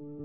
thank you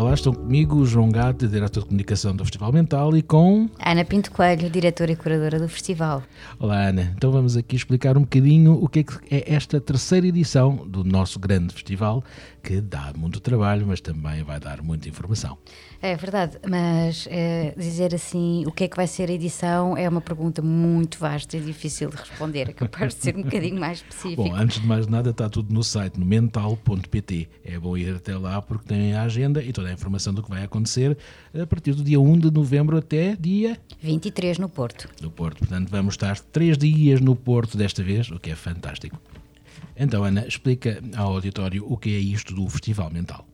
Olá, estão comigo João Gato, diretor de comunicação do Festival Mental, e com. Ana Pinto Coelho, diretora e curadora do festival. Olá, Ana. Então vamos aqui explicar um bocadinho o que é, que é esta terceira edição do nosso grande festival, que dá muito trabalho, mas também vai dar muita informação. É verdade, mas é, dizer assim o que é que vai ser a edição é uma pergunta muito vasta e difícil de responder. É capaz de ser um bocadinho mais específico. Bom, antes de mais nada, está tudo no site, no mental.pt. É bom ir até lá porque tem a agenda e toda a informação do que vai acontecer a partir do dia 1 de novembro até dia 23 no Porto. No Porto. Portanto, vamos estar três dias no Porto desta vez, o que é fantástico. Então, Ana, explica ao auditório o que é isto do Festival Mental.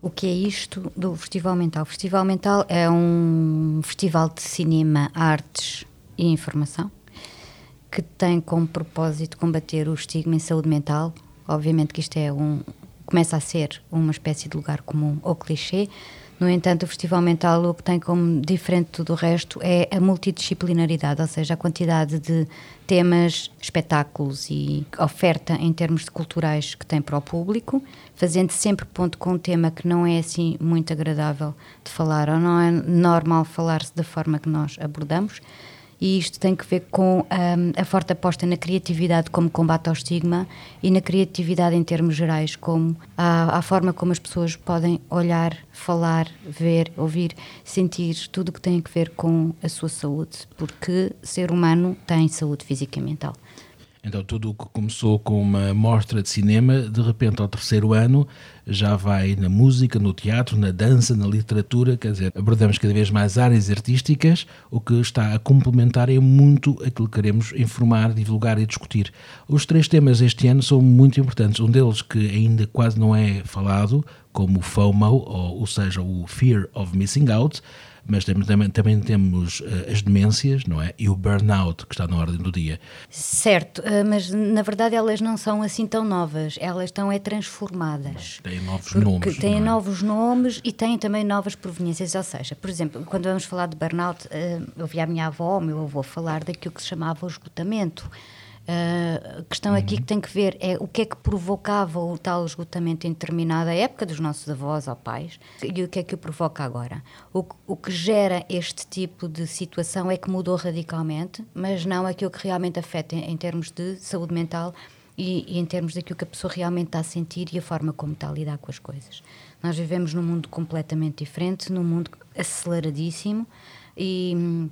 O que é isto do Festival Mental? O Festival Mental é um festival de cinema, artes e informação que tem como propósito combater o estigma em saúde mental. Obviamente que isto é um começa a ser uma espécie de lugar comum ou clichê. No entanto, o Festival Mental o que tem como diferente do resto é a multidisciplinaridade, ou seja, a quantidade de temas, espetáculos e oferta em termos de culturais que tem para o público, fazendo sempre ponto com um tema que não é assim muito agradável de falar ou não é normal falar-se da forma que nós abordamos. E isto tem que ver com um, a forte aposta na criatividade como combate ao estigma e na criatividade em termos gerais, como a, a forma como as pessoas podem olhar, falar, ver, ouvir, sentir tudo o que tem a ver com a sua saúde, porque ser humano tem saúde física e mental. Então, tudo o que começou com uma mostra de cinema, de repente, ao terceiro ano, já vai na música, no teatro, na dança, na literatura, quer dizer, abordamos cada vez mais áreas artísticas, o que está a complementar é muito aquilo que queremos informar, divulgar e discutir. Os três temas este ano são muito importantes. Um deles que ainda quase não é falado, como o FOMO, ou, ou seja, o Fear of Missing Out, mas também, também temos uh, as demências, não é? E o burnout, que está na ordem do dia. Certo, uh, mas na verdade elas não são assim tão novas, elas estão é transformadas. Têm novos nomes. Têm é? novos nomes e têm também novas proveniências, ou seja, por exemplo, quando vamos falar de burnout, uh, eu vi a minha avó, o meu avô falar daquilo que se chamava o esgotamento. Uh, a questão aqui que tem que ver é o que é que provocava o tal esgotamento em determinada época dos nossos avós ou pais e o que é que o provoca agora. O, o que gera este tipo de situação é que mudou radicalmente, mas não aquilo que realmente afeta em, em termos de saúde mental e, e, em termos daquilo que a pessoa realmente está a sentir e a forma como está a lidar com as coisas. Nós vivemos num mundo completamente diferente, num mundo aceleradíssimo e hum,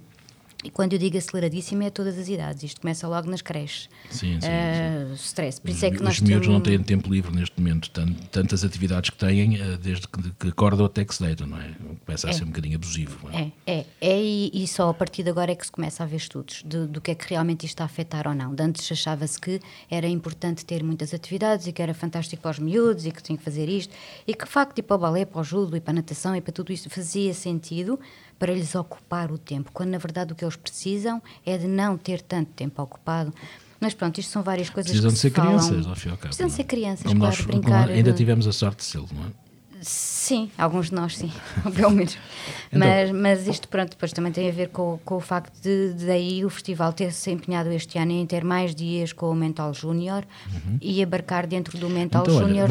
e quando eu digo aceleradíssimo é a todas as idades. Isto começa logo nas creches. Sim, sim. Uh, sim. Stress. Por isso é que os nós miúdos temos... não têm tempo livre neste momento. Tantas atividades que têm, eh, desde que, acordam até que se deitam, não é? Começa a é. ser um bocadinho abusivo. É? é, é. É, e, e, só a partir de agora é que se começa a ver estudos de, do que é que realmente isto está a afetar ou não. De antes achava-se que era importante ter muitas atividades e que era fantástico para os miúdos e que tinha que fazer isto. E que, de facto, ir para o balé, para o judo e para a natação e para tudo isto fazia sentido para lhes ocupar o tempo, quando na verdade o que eles precisam é de não ter tanto tempo ocupado. Mas pronto, isto são várias coisas Precisam que de ser falam. crianças, ao fim ao cabo. Precisam de ser crianças, como claro, nós, brincar. ainda tivemos a sorte de ser, não é? Sim, alguns de nós sim, pelo menos. Então, mas, mas isto, pronto, depois também tem a ver com, com o facto de, de daí o festival ter se empenhado este ano em ter mais dias com o Mental Júnior uhum. e abarcar dentro do Mental então, Júnior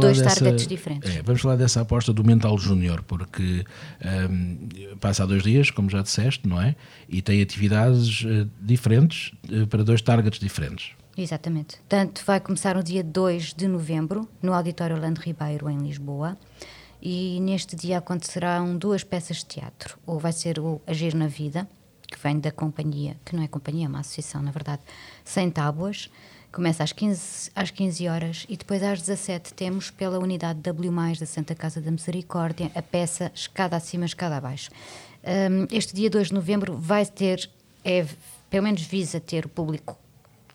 dois dessa, targets diferentes. É, vamos falar dessa aposta do Mental Júnior, porque um, passa há dois dias, como já disseste, não é? E tem atividades uh, diferentes uh, para dois targets diferentes. Exatamente. Tanto vai começar no dia 2 de novembro, no Auditório Orlando Ribeiro, em Lisboa. E neste dia acontecerão duas peças de teatro. Ou vai ser o Agir na Vida, que vem da companhia, que não é companhia, é uma associação, na verdade, Sem Tábuas. Começa às 15, às 15 horas e depois às 17 temos pela unidade W, da Santa Casa da Misericórdia, a peça Escada Acima, Escada Abaixo. Um, este dia 2 de novembro vai ter, é, pelo menos visa ter o público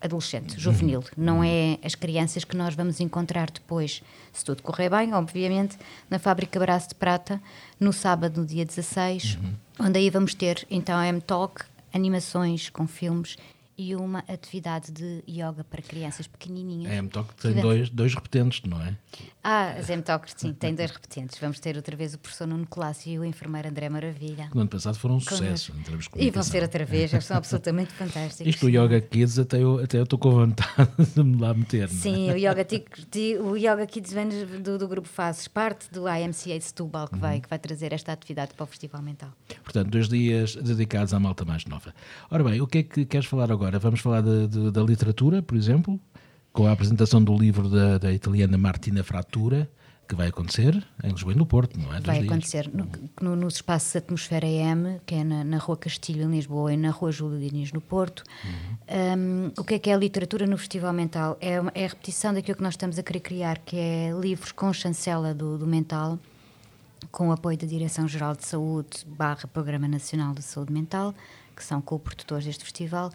adolescente, juvenil. Uhum. Não é as crianças que nós vamos encontrar depois, se tudo correr bem, obviamente, na Fábrica Braço de Prata, no sábado, no dia 16, uhum. onde aí vamos ter então a M-Talk, animações com filmes e uma atividade de yoga para crianças pequenininhas. A M-Talk tem dois, dois repetentes, não é? Ah, as M-Talks, sim, tem dois repetentes. Vamos ter outra vez o professor Nuno Clássico e o enfermeiro André Maravilha. No ano passado foram um sucesso em termos de E vão ser outra vez, eles são absolutamente fantásticos. Isto, o Yoga Kids, até eu, até estou com vontade de me lá meter. É? Sim, o Yoga, o yoga Kids vem do, do grupo Fazes, parte do IMCA Setúbal, que, vai, que vai trazer esta atividade para o Festival Mental. Portanto, dois dias dedicados à malta mais nova. Ora bem, o que é que queres falar agora? Vamos falar de, de, da literatura, por exemplo, com a apresentação do livro da, da italiana Martina Fratura, que vai acontecer em Lisboa e no Porto, não é? Vai acontecer no, no, nos espaços Atmosfera EM, que é na, na Rua Castilho, em Lisboa, e na Rua Júlio Diniz, no Porto. Uhum. Um, o que é que é a literatura no Festival Mental? É, é a repetição daquilo que nós estamos a querer criar, que é livros com chancela do, do mental, com o apoio da Direção-Geral de Saúde barra Programa Nacional de Saúde Mental, que são co-produtores deste festival,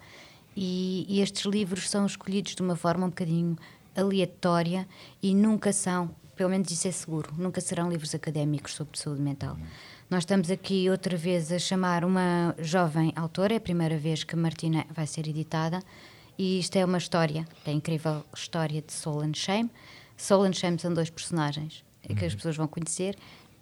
e, e, estes livros são escolhidos de uma forma um bocadinho aleatória e nunca são, pelo menos isso é seguro, nunca serão livros académicos sobre saúde mental. Nós estamos aqui outra vez a chamar uma jovem autora, é a primeira vez que Martina vai ser editada, e isto é uma história, é a incrível história de Soul and Shame. Soul and Shame são dois personagens que as uhum. pessoas vão conhecer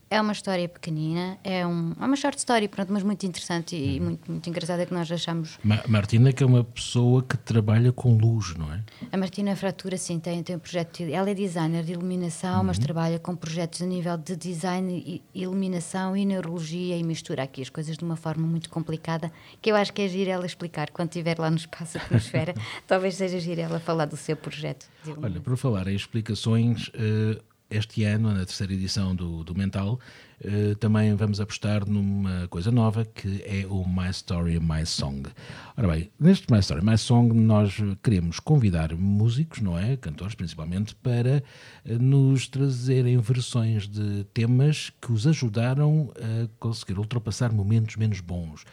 é uma história pequenina, é, um, é uma short story, pronto, mas muito interessante e uhum. muito, muito engraçada que nós achamos. Ma Martina, que é uma pessoa que trabalha com luz, não é? A Martina Fratura, sim, tem, tem um projeto. De, ela é designer de iluminação, uhum. mas trabalha com projetos a nível de design, e, iluminação e neurologia e mistura aqui as coisas de uma forma muito complicada, que eu acho que é giro ela explicar quando estiver lá no espaço atmosfera. talvez seja giro ela falar do seu projeto. Olha, por falar em explicações. Uh, este ano, na terceira edição do, do Mental, eh, também vamos apostar numa coisa nova que é o My Story, My Song. Ora bem, neste My Story, My Song, nós queremos convidar músicos, não é? Cantores principalmente, para eh, nos trazerem versões de temas que os ajudaram a conseguir ultrapassar momentos menos bons.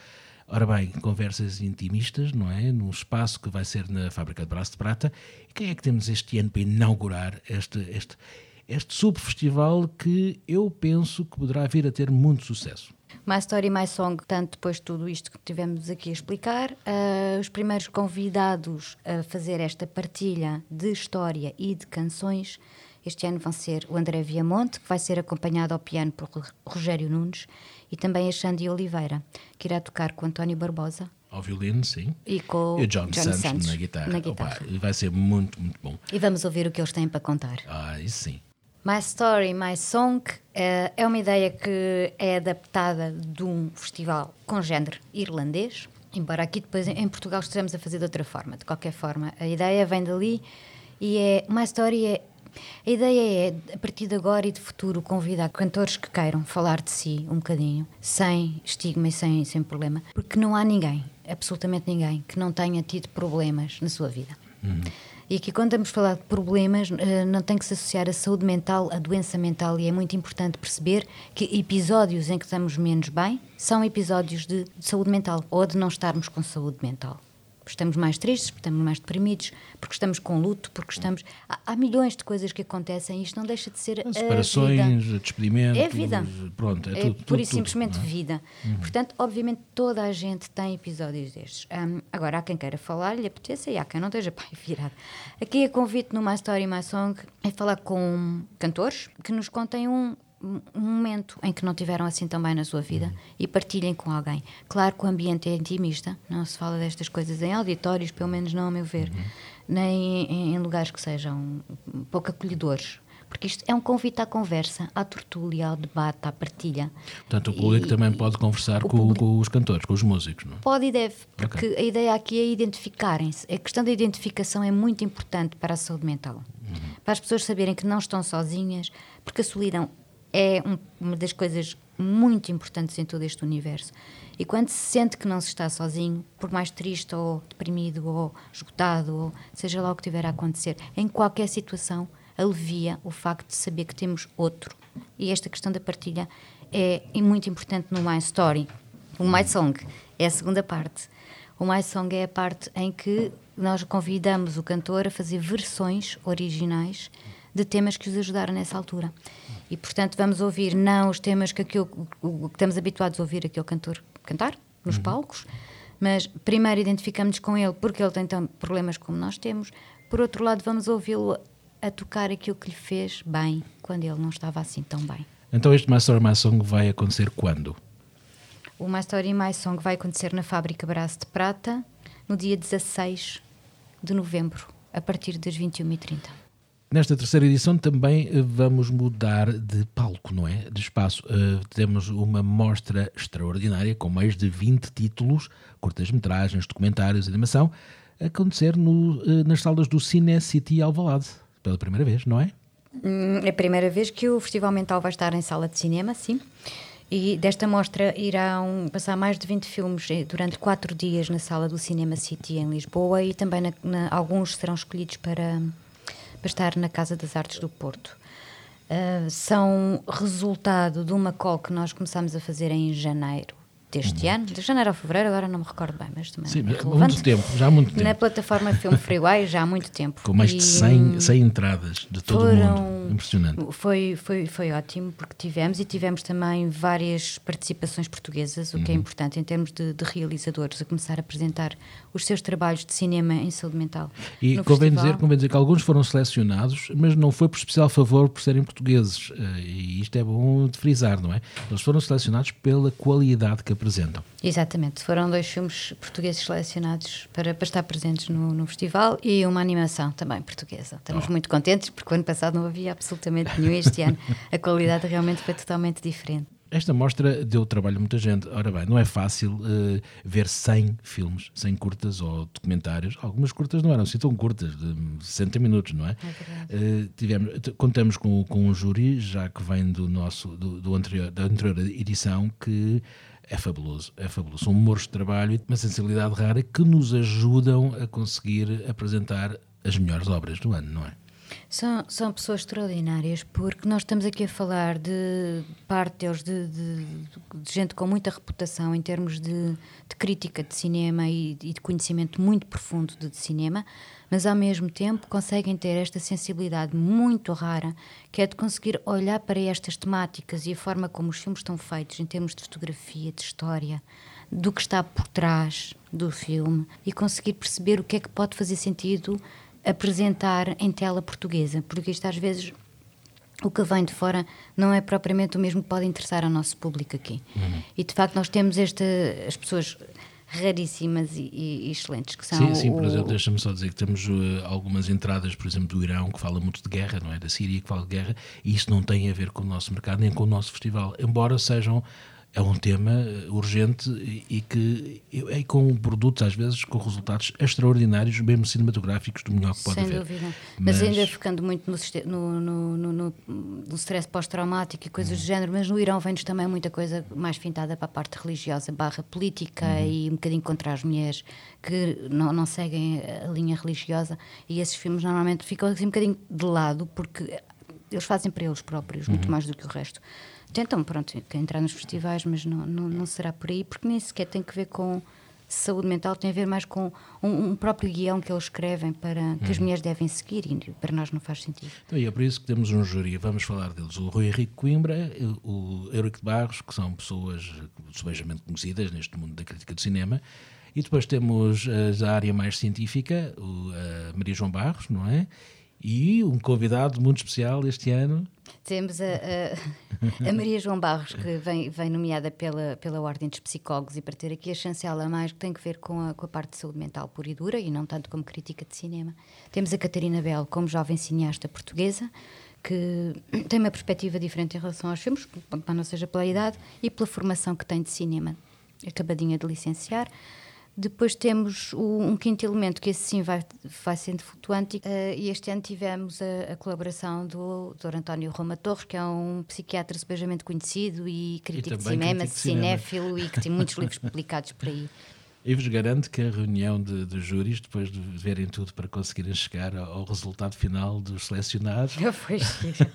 Ora bem, conversas intimistas, não é? Num espaço que vai ser na Fábrica de Braço de Prata. E quem é que temos este ano para inaugurar este, este, este subfestival que eu penso que poderá vir a ter muito sucesso. My Story, My Song, tanto depois de tudo isto que tivemos aqui a explicar, uh, os primeiros convidados a fazer esta partilha de história e de canções este ano vão ser o André Viamonte, que vai ser acompanhado ao piano por Rogério Nunes, e também a Xandi Oliveira, que irá tocar com António Barbosa. Ao violino, sim. E com e o John, John Santos, Santos, na guitarra. Na guitarra. Opa, vai ser muito, muito bom. E vamos ouvir o que eles têm para contar. Ah, isso sim. My Story, My Song uh, é uma ideia que é adaptada de um festival com género irlandês, embora aqui depois em Portugal estejamos a fazer de outra forma. De qualquer forma, a ideia vem dali e é My Story é a ideia é, a partir de agora e de futuro, convidar cantores que queiram falar de si um bocadinho, sem estigma e sem, sem problema, porque não há ninguém, absolutamente ninguém, que não tenha tido problemas na sua vida. Uhum. E aqui, quando estamos a falar de problemas, eh, não tem que se associar a saúde mental, a doença mental, e é muito importante perceber que episódios em que estamos menos bem são episódios de saúde mental ou de não estarmos com saúde mental porque estamos mais tristes, porque estamos mais deprimidos, porque estamos com luto, porque estamos. Há, há milhões de coisas que acontecem e isto não deixa de ser. Separações, vida. despedimentos. É vida. Pronto, é, é tudo. Pura e simplesmente é? vida. Uhum. Portanto, obviamente, toda a gente tem episódios destes. Um, agora, há quem queira falar, lhe apeteça e há quem não esteja pai virado. Aqui a convite no My Story, My Song é falar com cantores que nos contem um, um momento em que não tiveram assim tão bem na sua vida uhum. e partilhem com alguém. Claro que o ambiente é intimista, não se fala destas coisas em auditórios, pelo menos não a meu ver, uhum. nem em, em, lugares que sejam pouco acolhedores. Porque isto é um convite à conversa, à tertúlia, ao debate, à partilha. Portanto, o público e, também pode conversar com, com, os cantores, com os músicos, não é? Pode e deve, porque okay. a ideia aqui é identificarem-se. A questão da identificação é muito importante para a saúde mental. Uhum. Para as pessoas saberem que não estão sozinhas, porque a solidão é um, uma das coisas muito importantes em todo este universo. E quando se sente que não se está sozinho, por mais triste ou deprimido ou esgotado, ou seja lá o que tiver a acontecer, em qualquer situação, alivia o facto de saber que temos outro. E esta questão da partilha é muito importante no My Story. O My Song é a segunda parte. O My Song é a parte em que nós convidamos o cantor a fazer versões originais de temas que os ajudaram nessa altura. E, portanto, vamos ouvir não os temas que, aquilo, que estamos habituados a ouvir aquele cantor cantar nos uhum. palcos, Mas primeiro identificamos com ele porque ele tem tão problemas como nós temos. Por outro lado, vamos ouvi-lo a tocar aquilo que lhe fez bem quando ele não estava assim tão bem. Então este My Story My Song vai acontecer quando? O My Story My Song vai acontecer na Fábrica Braço de Prata no dia 16 de novembro, a partir das 21h30. Nesta terceira edição também eh, vamos mudar de palco, não é? De espaço. Uh, temos uma mostra extraordinária com mais de 20 títulos, curtas-metragens, documentários, animação, a acontecer no, uh, nas salas do Cine City Alvalade, pela primeira vez, não é? Hum, é a primeira vez que o Festival Mental vai estar em sala de cinema, sim. E desta mostra irão passar mais de 20 filmes durante quatro dias na sala do Cinema City em Lisboa e também na, na, alguns serão escolhidos para para estar na Casa das Artes do Porto. Uh, são resultado de uma call que nós começámos a fazer em janeiro deste uhum. ano, de janeiro a fevereiro, agora não me recordo bem, mas também Sim, é há muito tempo, já há muito tempo. Na plataforma Film Freeway já há muito tempo. Com mais de 100, 100 entradas de todo foram, o mundo, impressionante. Foi, foi, foi ótimo, porque tivemos e tivemos também várias participações portuguesas, o que é uhum. importante em termos de, de, realizadores, a começar a apresentar os seus trabalhos de cinema em saúde mental. E convém dizer, convém dizer que alguns foram selecionados, mas não foi por especial favor por serem portugueses, eh, e isto é bom de frisar, não é? Eles foram selecionados pela qualidade que apresentam. Exatamente, foram dois filmes portugueses selecionados para, para estar presentes no, no, festival e uma animação também portuguesa. Estamos oh. muito contentes porque o ano passado não havia absolutamente nenhum, este ano a qualidade realmente foi totalmente diferente. Esta mostra deu trabalho a muita gente. Ora bem, não é fácil uh, ver 100 filmes, 100 curtas ou documentários. Algumas curtas não eram assim tão curtas, de 60 minutos, não é? é uh, tivemos, contamos com, com um júri, já que vem do nosso, do, do anterior, da anterior edição, que é fabuloso, é fabuloso. São humores de trabalho e uma sensibilidade rara que nos ajudam a conseguir apresentar as melhores obras do ano, não é? São, são pessoas extraordinárias porque nós estamos aqui a falar de parte deles, de, de, de gente com muita reputação em termos de, de crítica de cinema e, e, de conhecimento muito profundo de, de, cinema, mas ao mesmo tempo conseguem ter esta sensibilidade muito rara que é de conseguir olhar para estas temáticas e a forma como os filmes estão feitos em termos de fotografia, de história, do que está por trás do filme e conseguir perceber o que é que pode fazer sentido apresentar em tela portuguesa, porque isto às vezes o que vem de fora não é propriamente o mesmo que pode interessar ao nosso público aqui. Uhum. E de facto nós temos esta, as pessoas raríssimas e, e, excelentes que são. Sim, sim, por exemplo, deixa-me só dizer que temos uh, algumas entradas, por exemplo, do Irão que fala muito de guerra, não é? Da Síria que fala de guerra, e isso não tem a ver com o nosso mercado nem com o nosso festival, embora sejam é um tema urgente e que é com produtos às vezes com resultados extraordinários, mesmo cinematográficos do melhor que pode Sem haver. Sem dúvida. Mas, mas, ainda ficando muito no, no, no, no, no stress pós-traumático e coisas hum. do género, mas no Irão vem-nos também muita coisa mais fintada para a parte religiosa barra política hum. e um bocadinho contra as mulheres que não, não seguem a linha religiosa e esses filmes normalmente ficam assim um bocadinho de lado porque eles fazem para eles próprios, muito uhum. mais do que o resto tentam, pronto, entrar nos festivais, mas não, não, não, será por aí, porque nem sequer tem que ver com saúde mental, tem a ver mais com um, um próprio guião que eles escrevem para que as uhum. mulheres devem seguir e para nós não faz sentido. Então, e é por isso que temos um júri, vamos falar deles, o Rui Henrique Coimbra, o Eurico de Barros, que são pessoas subejamente conhecidas neste mundo da crítica do cinema, e depois temos a área mais científica, a Maria João Barros, não é? E um convidado muito especial este ano. Temos a, a, a, Maria João Barros, que vem, vem nomeada pela, pela Ordem dos Psicólogos, e para ter aqui a chancela a mais, que tem que ver com a, com a parte de saúde mental pura e dura, e não tanto como crítica de cinema. Temos a Catarina Bell, como jovem cineasta portuguesa, que tem uma perspectiva diferente em relação aos filmes, não seja pela idade, e pela formação que tem de cinema, acabadinha de licenciar. Depois temos o, um quinto elemento, que esse sim vai, vai sendo flutuante, uh, e este ano tivemos a, a, colaboração do Dr. António Roma Torres, que é um psiquiatra supejamente conhecido e crítico e de cinema, cinéfilo e que tem muitos livros publicados por aí. E vos garanto que a reunião de, de júris, depois de verem tudo para conseguirem chegar ao, resultado final dos selecionados, foi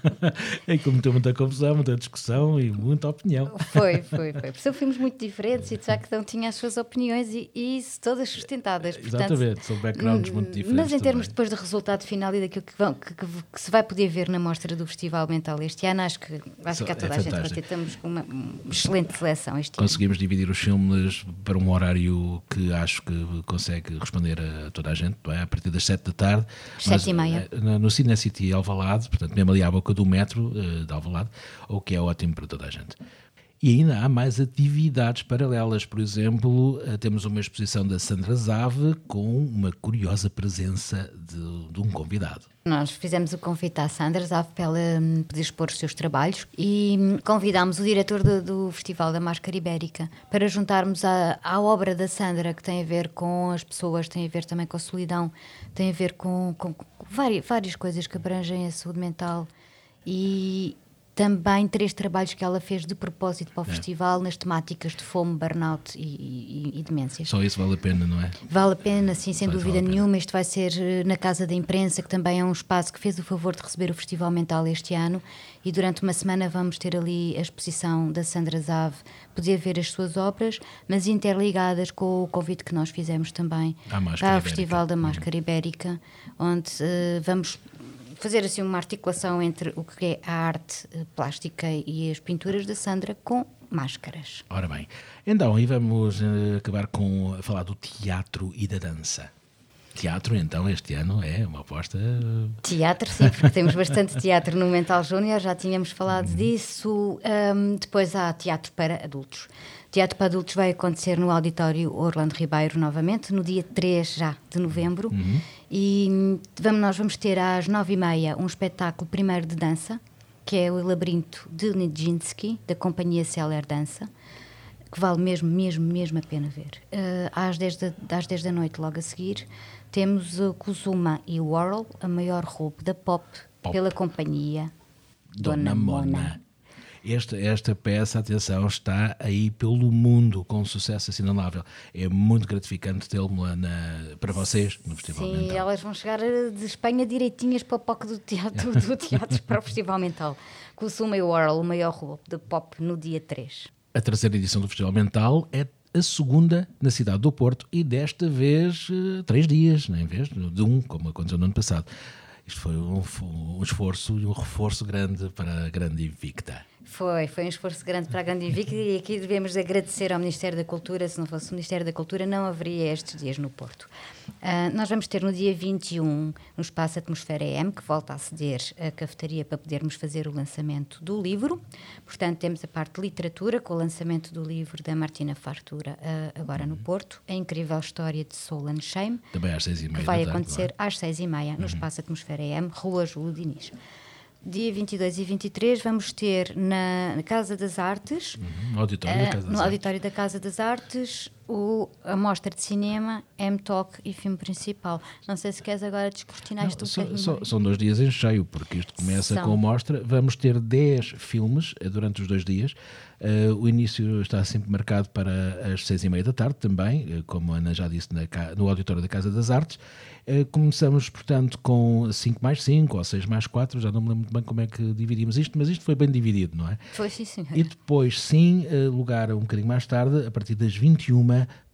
é que meteu muita confusão, muita discussão e muita opinião. Foi, foi, foi. Porque são filmes muito diferentes e de facto não tinha as suas opiniões e, e isso todas sustentadas. Portanto, Exatamente, são backgrounds muito diferentes. Mas em termos também. depois do resultado final e daquilo que, vão, que, que, que, se vai poder ver na mostra do Festival Mental este ano, acho que vai ficar toda é a gente contente. Estamos com uma excelente seleção este Conseguimos ano. dividir os filmes para um horário que acho que consegue responder a toda a gente, é? a partir das 7 da tarde. Sete e meia. Eh, no Cine City Alvalade, portanto, mesmo ali à boca do metro uh, de Alvalade, o que é ótimo para toda a gente. E ainda há mais atividades paralelas. Por exemplo, eh, temos uma exposição da Sandra Zave com uma curiosa presença de, de um convidado. Nós fizemos o convite à Sandra Zave para ela hum, poder expor os seus trabalhos e hum, convidámos o diretor do, do Festival da Máscara Ibérica para juntarmos à, à obra da Sandra, que tem a ver com as pessoas, tem a ver também com a solidão, tem a ver com, com, com várias, várias coisas que abrangem a saúde mental. E, também três trabalhos que ela fez de propósito para o é. festival nas temáticas de fome, burnout e, e, e, demências. Só isso vale a pena, não é? Vale a pena, sim, sem dúvida vale nenhuma. Isto vai ser eh, na Casa da Imprensa, que também é um espaço que fez o favor de receber o Festival Mental este ano. E durante uma semana vamos ter ali a exposição da Sandra Zave, poder ver as suas obras, mas interligadas com o convite que nós fizemos também para o Festival da Máscara uhum. Ibérica, onde uh, vamos fazer assim uma articulação entre o que é a arte eh, plástica e as pinturas da Sandra com máscaras. Ora bem, então e vamos uh, acabar com falar do teatro e da dança. Teatro, então, este ano é uma aposta. Eh, teatro, sim, porque temos bastante teatro no Mental Júnior, já tínhamos falado uhum. disso. Um, depois há teatro para adultos. Teatro para Adultos vai acontecer no Auditório Orlando Ribeiro novamente, no dia 3 já de novembro. Uhum. E vamos, nós vamos ter às 9h30 um espetáculo primeiro de dança, que é o Labirinto de Nijinsky, da companhia Celler Dança, que vale mesmo, mesmo, mesmo a pena ver. Uh, às, 10 da, às 10 da noite, logo a seguir, temos o Kuzuma e o Worrell, a maior roupa da pop, pop, pela companhia Dona, Dona Mona. Mona. Esta, esta peça, atenção, está aí pelo mundo com um sucesso assinalável. É muito gratificante tê-la para vocês no Festival Sim, Mental. Sim, elas vão chegar de Espanha direitinhas para o palco do teatro, do teatro para o Festival Mental. Com o Sumay World, o maior rolo de pop, no dia 3. A terceira edição do Festival Mental é a segunda na cidade do Porto e desta vez eh, três dias, em vez de um, como aconteceu no ano passado. Isto foi um, um esforço e um reforço grande para a grande Invicta. Foi, foi um esforço grande para a Grande Invicta e aqui devemos agradecer ao Ministério da Cultura. Se não fosse o Ministério da Cultura, não haveria estes dias no Porto. Uh, nós vamos ter no dia 21, no Espaço Atmosfera EM, que volta a ceder a cafetaria para podermos fazer o lançamento do livro. Portanto, temos a parte de literatura, com o lançamento do livro da Martina Fartura, uh, agora no Porto. A incrível história de Soul and Shame. Também às seis e meia. Que vai acontecer é? às seis e meia, no uhum. Espaço Atmosfera EM, Rua Júlio Diniz dia 22 e 23 vamos ter na Casa das Artes, uhum, no, auditório, uh, da Casa no das auditório Artes. da Casa das Artes, o, a mostra de cinema, M-Talk e filme principal. Não sei se queres agora descortinar isto um so, so, São dois dias em cheio, porque isto começa são. com a mostra. Vamos ter 10 filmes uh, durante os dois dias. Uh, o início está sempre marcado para as seis e meia da tarde também, como a Ana já disse, na, no auditório da Casa das Artes. começamos, portanto, com 5 mais 5 ou 6 mais 4, já não me lembro muito bem como é que dividimos isto, mas isto foi bem dividido, não é? Foi, sim, sim. E depois, sim, lugar um bocadinho mais tarde, a partir das 21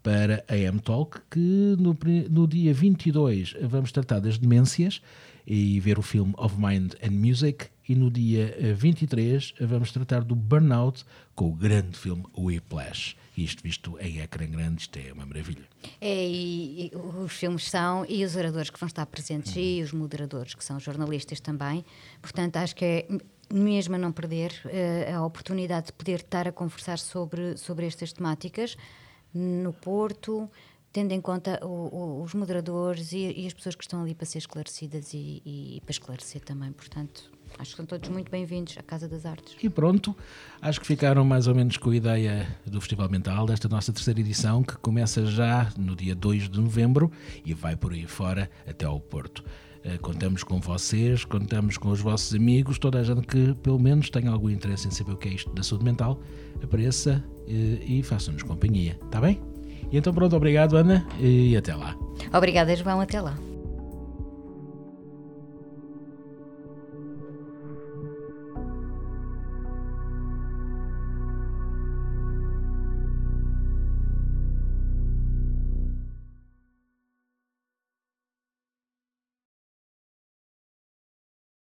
para a M-Talk, que no, no dia 22 vamos tratar das demências e ver o filme Of Mind and Music, e no dia 23 vamos tratar do Burnout com o grande filme Whiplash. Isto visto em ecrã grande, isto é uma maravilha. É, e, e, os filmes são, e os oradores que vão estar presentes, uhum. e os moderadores, que são jornalistas também. Portanto, acho que é mesmo a não perder uh, a oportunidade de poder estar a conversar sobre, sobre estas temáticas no Porto, tendo em conta o, o, os moderadores e, e, as pessoas que estão ali para ser esclarecidas e, e, para esclarecer também. Portanto, acho que são todos muito bem-vindos à Casa das Artes. E pronto, acho que ficaram mais ou menos com a ideia do Festival Mental, desta nossa terceira edição, que começa já no dia 2 de novembro e vai por aí fora até ao Porto. Eh, contamos com vocês, contamos com os vossos amigos, toda a gente que pelo menos tenha algum interesse em saber o que é isto da saúde mental, apareça eh, e faça-nos companhia, está bem? E então pronto, obrigado Ana e até lá. Obrigada João, até lá.